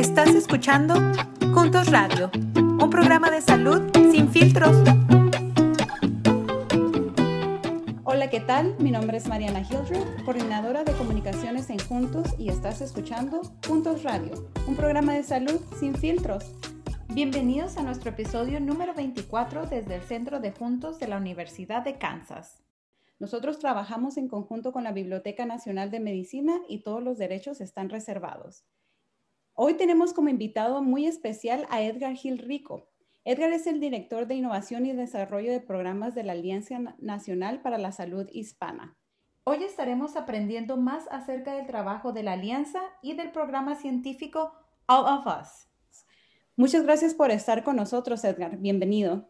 Estás escuchando Juntos Radio, un programa de salud sin filtros. Hola, ¿qué tal? Mi nombre es Mariana Hildreth, coordinadora de comunicaciones en Juntos y estás escuchando Juntos Radio, un programa de salud sin filtros. Bienvenidos a nuestro episodio número 24 desde el Centro de Juntos de la Universidad de Kansas. Nosotros trabajamos en conjunto con la Biblioteca Nacional de Medicina y todos los derechos están reservados. Hoy tenemos como invitado muy especial a Edgar Gil Rico. Edgar es el director de innovación y desarrollo de programas de la Alianza Nacional para la Salud Hispana. Hoy estaremos aprendiendo más acerca del trabajo de la Alianza y del programa científico All of Us. Muchas gracias por estar con nosotros, Edgar. Bienvenido.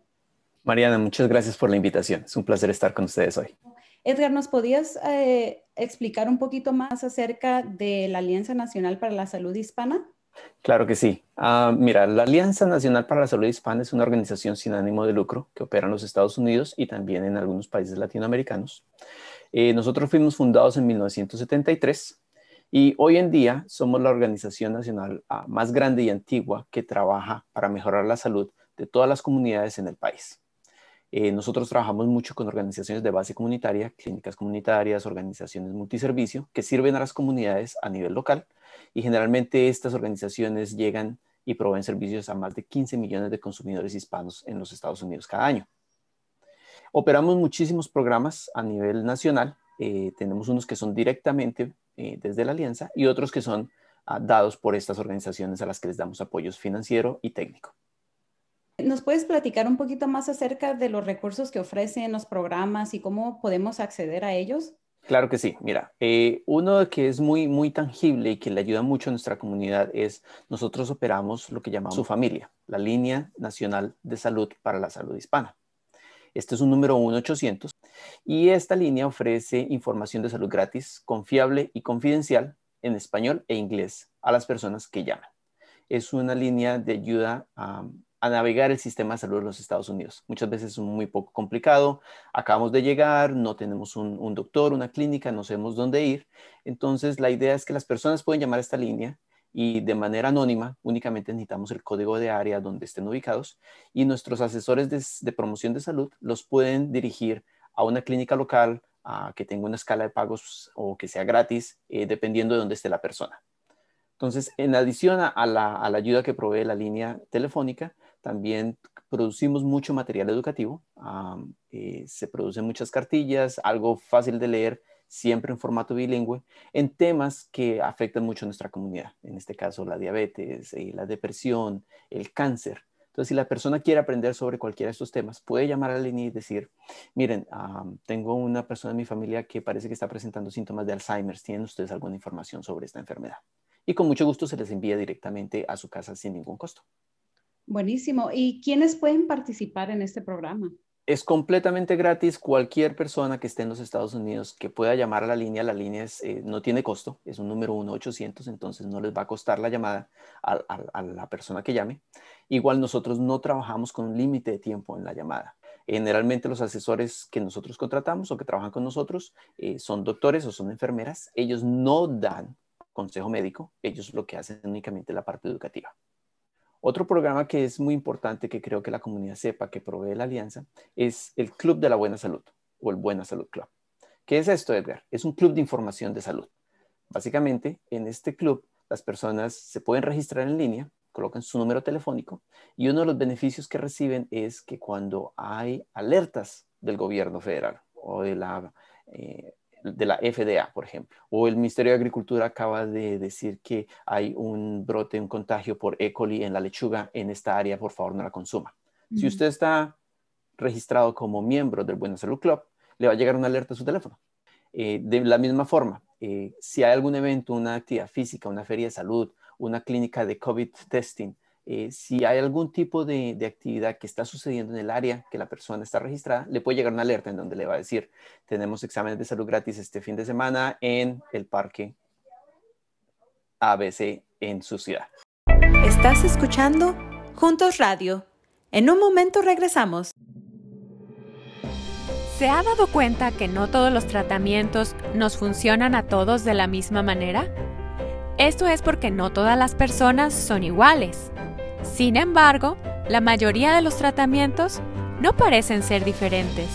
Mariana, muchas gracias por la invitación. Es un placer estar con ustedes hoy. Edgar, ¿nos podías eh, explicar un poquito más acerca de la Alianza Nacional para la Salud Hispana? Claro que sí. Ah, mira, la Alianza Nacional para la Salud Hispana es una organización sin ánimo de lucro que opera en los Estados Unidos y también en algunos países latinoamericanos. Eh, nosotros fuimos fundados en 1973 y hoy en día somos la organización nacional ah, más grande y antigua que trabaja para mejorar la salud de todas las comunidades en el país. Eh, nosotros trabajamos mucho con organizaciones de base comunitaria, clínicas comunitarias, organizaciones multiservicio que sirven a las comunidades a nivel local y generalmente estas organizaciones llegan y proveen servicios a más de 15 millones de consumidores hispanos en los Estados Unidos cada año. Operamos muchísimos programas a nivel nacional. Eh, tenemos unos que son directamente eh, desde la alianza y otros que son ah, dados por estas organizaciones a las que les damos apoyo financiero y técnico. ¿Nos puedes platicar un poquito más acerca de los recursos que ofrecen los programas y cómo podemos acceder a ellos? Claro que sí. Mira, eh, uno que es muy, muy tangible y que le ayuda mucho a nuestra comunidad es nosotros operamos lo que llamamos su familia, la línea nacional de salud para la salud hispana. Este es un número 1-800 y esta línea ofrece información de salud gratis, confiable y confidencial en español e inglés a las personas que llaman. Es una línea de ayuda a a navegar el sistema de salud de los Estados Unidos. Muchas veces es muy poco complicado. Acabamos de llegar, no tenemos un, doctor, una clínica, no sabemos dónde ir. Entonces, la idea es que las personas pueden llamar a esta línea y de manera anónima, únicamente necesitamos el código de área donde estén ubicados y nuestros asesores de, promoción de salud los pueden dirigir a una clínica local que tenga una escala de pagos o que sea gratis, eh, dependiendo de dónde esté la persona. Entonces, en adición a la ayuda que provee la línea telefónica, también producimos mucho material educativo, eh, se producen muchas cartillas, algo fácil de leer, siempre en formato bilingüe, en temas que afectan mucho a nuestra comunidad, en este caso la diabetes, eh, la depresión, el cáncer. Entonces, si la persona quiere aprender sobre cualquiera de estos temas, puede llamar a la línea y decir, miren, tengo una persona en mi familia que parece que está presentando síntomas de Alzheimer, ¿tienen ustedes alguna información sobre esta enfermedad? Y con mucho gusto se les envía directamente a su casa sin ningún costo. Buenísimo. ¿Y quiénes pueden participar en este programa? Es completamente gratis. Cualquier persona que esté en los Estados Unidos que pueda llamar a la línea, la línea eh, no tiene costo, es un número 1-800, entonces no les va a costar la llamada a, la persona que llame. Igual nosotros no trabajamos con un límite de tiempo en la llamada. Generalmente los asesores que nosotros contratamos o que trabajan con nosotros eh, son doctores o son enfermeras. Ellos no dan consejo médico, ellos lo que hacen únicamente la parte educativa. Otro programa que es muy importante que creo que la comunidad sepa que provee la alianza es el Club de la Buena Salud o el Buena Salud Club. ¿Qué es esto, Edgar? Es un club de información de salud. Básicamente, en este club las personas se pueden registrar en línea, colocan su número telefónico y uno de los beneficios que reciben es que cuando hay alertas del gobierno federal o de la eh, de la FDA, por ejemplo. O el Ministerio de Agricultura acaba de decir que hay un brote, un contagio por E. coli en la lechuga en esta área, por favor no la consuma. Si usted está registrado como miembro del Buena Salud Club, le va a llegar una alerta a su teléfono. Eh, de la misma forma, eh, si hay algún evento, una actividad física, una feria de salud, una clínica de COVID testing, eh, si hay algún tipo de, actividad que está sucediendo en el área que la persona está registrada, le puede llegar una alerta en donde le va a decir, tenemos exámenes de salud gratis este fin de semana en el parque ABC en su ciudad. Estás escuchando Juntos Radio. En un momento regresamos. ¿Se ha dado cuenta que no todos los tratamientos nos funcionan a todos de la misma manera? Esto es porque no todas las personas son iguales. Sin embargo, la mayoría de los tratamientos no parecen ser diferentes.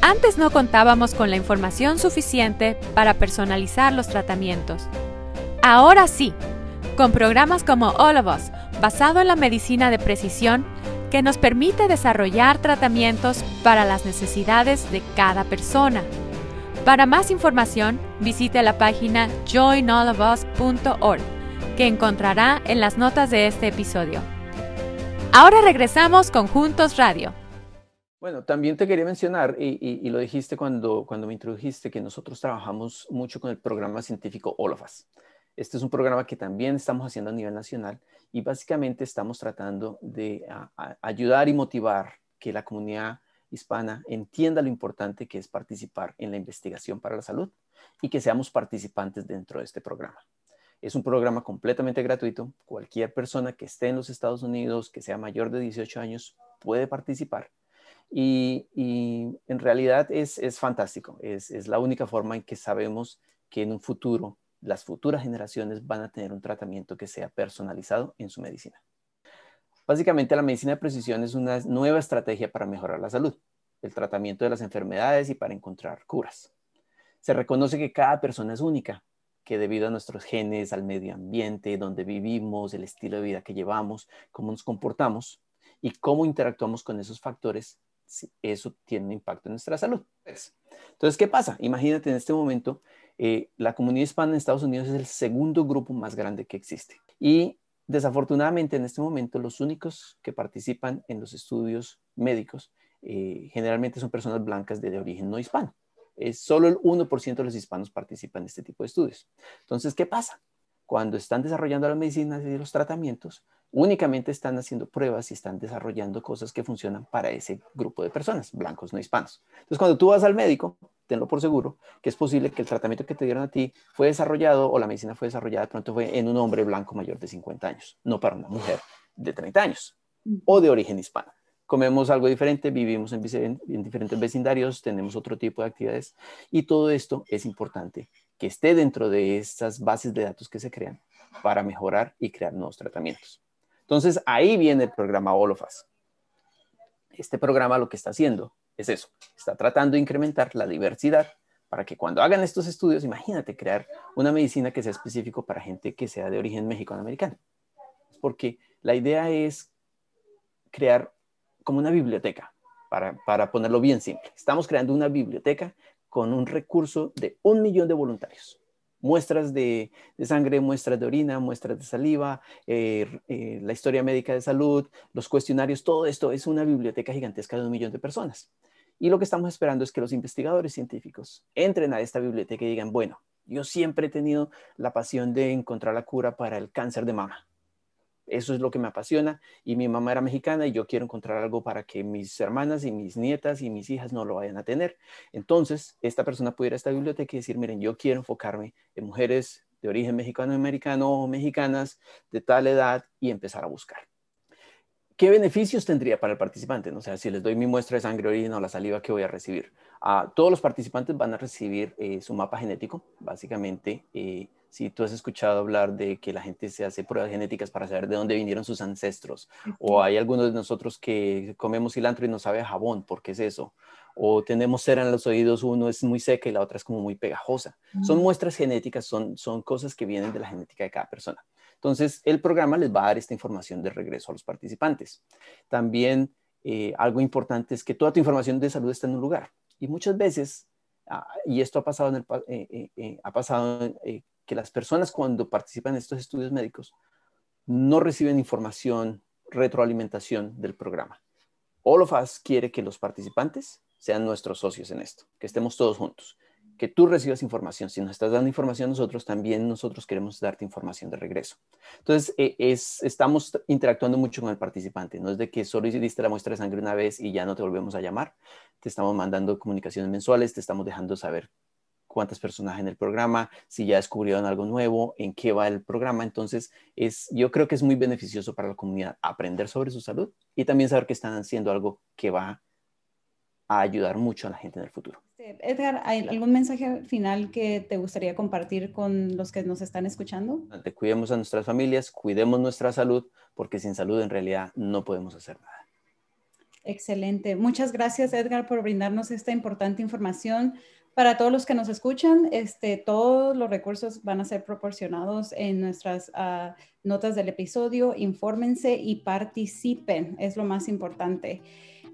Antes no contábamos con la información suficiente para personalizar los tratamientos. Ahora sí, con programas como All of Us, basado en la medicina de precisión, que nos permite desarrollar tratamientos para las necesidades de cada persona. Para más información, visite la página joinallofus.org, que encontrará en las notas de este episodio. Ahora regresamos con Juntos Radio. Bueno, también te quería mencionar, y, lo dijiste cuando, cuando me introdujiste, que nosotros trabajamos mucho con el programa científico All of Us. Este es un programa que también estamos haciendo a nivel nacional y básicamente estamos tratando de ayudar y motivar que la comunidad hispana entienda lo importante que es participar en la investigación para la salud y que seamos participantes dentro de este programa. Es un programa completamente gratuito. Cualquier persona que esté en los Estados Unidos, que sea mayor de 18 años, puede participar. Y, en realidad es, fantástico. Es, es la única forma en que sabemos que en un futuro las futuras generaciones van a tener un tratamiento que sea personalizado en su medicina. Básicamente, la medicina de precisión es una nueva estrategia para mejorar la salud, el tratamiento de las enfermedades y para encontrar curas. Se reconoce que cada persona es única, que debido a nuestros genes, al medio ambiente, donde vivimos, el estilo de vida que llevamos, cómo nos comportamos y cómo interactuamos con esos factores, eso tiene un impacto en nuestra salud. Entonces, ¿qué pasa? Imagínate en este momento eh, la comunidad hispana en Estados Unidos es el segundo grupo más grande que existe. Y desafortunadamente en este momento los únicos que participan en los estudios médicos eh, generalmente son personas blancas de, origen no hispano. Es solo el 1% de los hispanos participan en este tipo de estudios. Entonces, ¿qué pasa? Cuando están desarrollando las medicinas y los tratamientos, únicamente están haciendo pruebas y están desarrollando cosas que funcionan para ese grupo de personas, blancos no hispanos. Entonces, cuando tú vas al médico, tenlo por seguro, que es posible que el tratamiento que te dieron a ti fue desarrollado o la medicina fue desarrollada de pronto fue en un hombre blanco mayor de 50 años, no para una mujer de 30 años o de origen hispano. Comemos algo diferente, vivimos en, en diferentes vecindarios, tenemos otro tipo de actividades y todo esto es importante que esté dentro de estas bases de datos que se crean para mejorar y crear nuevos tratamientos. Entonces ahí viene el programa Olofas. Este programa lo que está haciendo es eso, está tratando de incrementar la diversidad para que cuando hagan estos estudios, imagínate crear una medicina que sea específico para gente que sea de origen mexicano-americano. Porque la idea es crear como una biblioteca, para, para ponerlo bien simple. Estamos creando una biblioteca con un recurso de un millón de voluntarios. Muestras de, sangre, muestras de orina, muestras de saliva, eh, eh, la historia médica de salud, los cuestionarios, todo esto es una biblioteca gigantesca de un millón de personas. Y lo que estamos esperando es que los investigadores científicos entren a esta biblioteca y digan, bueno, yo siempre he tenido la pasión de encontrar la cura para el cáncer de mama. Eso es lo que me apasiona y mi mamá era mexicana y yo quiero encontrar algo para que mis hermanas y mis nietas y mis hijas no lo vayan a tener. Entonces, esta persona puede ir a esta biblioteca y decir, miren, yo quiero enfocarme en mujeres de origen mexicano-americano o mexicanas de tal edad y empezar a buscar. ¿qué beneficios tendría para el participante? O sea, si les doy mi muestra de sangre orina o la saliva que voy a recibir. Ah, todos los participantes van a recibir eh, su mapa genético, básicamente. Eh, si tú has escuchado hablar de que la gente se hace pruebas genéticas para saber de dónde vinieron sus ancestros, o hay algunos de nosotros que comemos cilantro y no sabe a jabón, ¿por qué es eso? O tenemos cera en los oídos, uno es muy seca y la otra es como muy pegajosa. Son muestras genéticas, son, son cosas que vienen de la genética de cada persona. Entonces, el programa les va a dar esta información de regreso a los participantes. También eh, algo importante es que toda tu información de salud está en un lugar. Y muchas veces, ah, y esto ha pasado, en el, eh, eh, ha pasado que las personas cuando participan en estos estudios médicos no reciben información, retroalimentación del programa. All of Us quiere que los participantes sean nuestros socios en esto, que estemos todos juntos que tú recibas información. Si nos estás dando información nosotros, también nosotros queremos darte información de regreso. Entonces, eh, es, estamos interactuando mucho con el participante. No es de que solo hiciste la muestra de sangre una vez y ya no te volvemos a llamar. Te estamos mandando comunicaciones mensuales, te estamos dejando saber cuántas personas en el programa, si ya descubrieron algo nuevo, en qué va el programa. Entonces, es, yo creo que es muy beneficioso para la comunidad aprender sobre su salud y también saber que están haciendo algo que va a ayudar mucho a la gente en el futuro. Edgar, ¿hay algún mensaje final que te gustaría compartir con los que nos están escuchando? Cuidemos a nuestras familias, cuidemos nuestra salud, porque sin salud en realidad no podemos hacer nada. Excelente. Muchas gracias, Edgar, por brindarnos esta importante información. Para todos los que nos escuchan, este, todos los recursos van a ser proporcionados en nuestras ah, notas del episodio. Infórmense y participen, es lo más importante.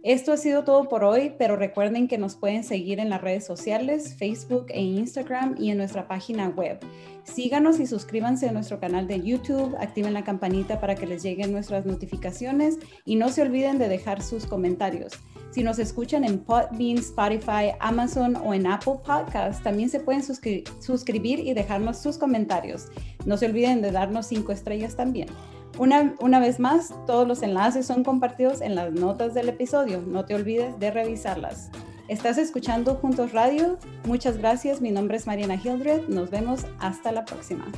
Esto ha sido todo por hoy, pero recuerden que nos pueden seguir en las redes sociales, Facebook e Instagram y en nuestra página web. Síganos y suscríbanse a nuestro canal de YouTube, activen la campanita para que les lleguen nuestras notificaciones y no se olviden de dejar sus comentarios. Si nos escuchan en Podbean, Spotify, Amazon o en Apple Podcasts, también se pueden suscribir y dejarnos sus comentarios. No se olviden de darnos cinco estrellas también. Una, una, vez más, todos los enlaces son compartidos en las notas del episodio. No te olvides de revisarlas. Estás escuchando Juntos Radio. Muchas gracias. Mi nombre es Mariana Hildred. Nos vemos hasta la próxima.